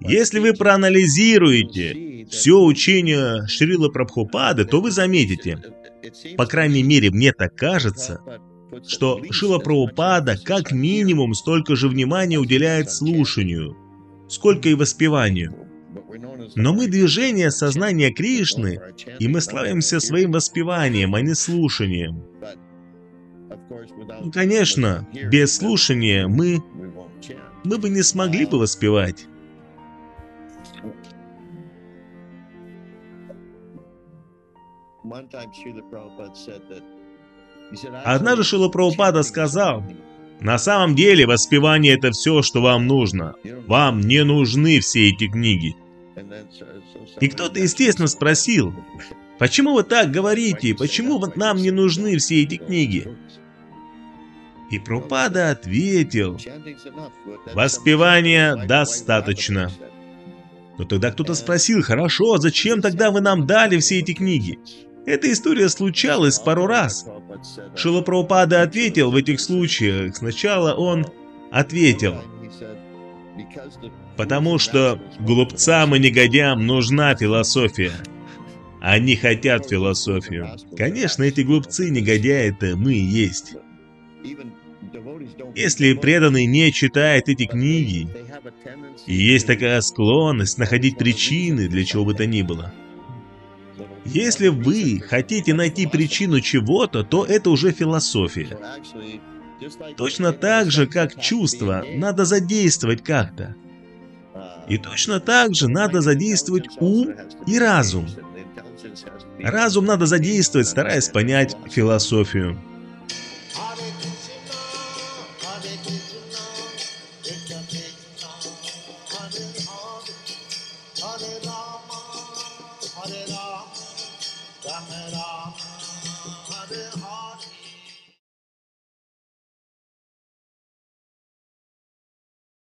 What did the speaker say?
Если вы проанализируете все учение Шрила Прабхупады, то вы заметите, по крайней мере, мне так кажется, что Шила Прабхупада как минимум столько же внимания уделяет слушанию, сколько и воспеванию. Но мы движение сознания Кришны, и мы славимся своим воспеванием, а не слушанием. Ну, конечно, без слушания мы, мы бы не смогли бы воспевать. Однажды Шила Прабхупада сказал, на самом деле воспевание это все, что вам нужно. Вам не нужны все эти книги. И кто-то, естественно, спросил, почему вы так говорите, почему нам не нужны все эти книги? И Прупада ответил, воспевания достаточно. Но тогда кто-то спросил, хорошо, зачем тогда вы нам дали все эти книги? Эта история случалась пару раз. Шила Прабхупада ответил в этих случаях. Сначала он ответил, потому что глупцам и негодям нужна философия. Они хотят философию. Конечно, эти глупцы, негодяи это мы и есть. Если преданный не читает эти книги, и есть такая склонность находить причины для чего бы то ни было, если вы хотите найти причину чего-то, то это уже философия. Точно так же, как чувство, надо задействовать как-то. И точно так же надо задействовать ум и разум. Разум надо задействовать, стараясь понять философию. Hare Rama, Rama Rama, Hare Hare.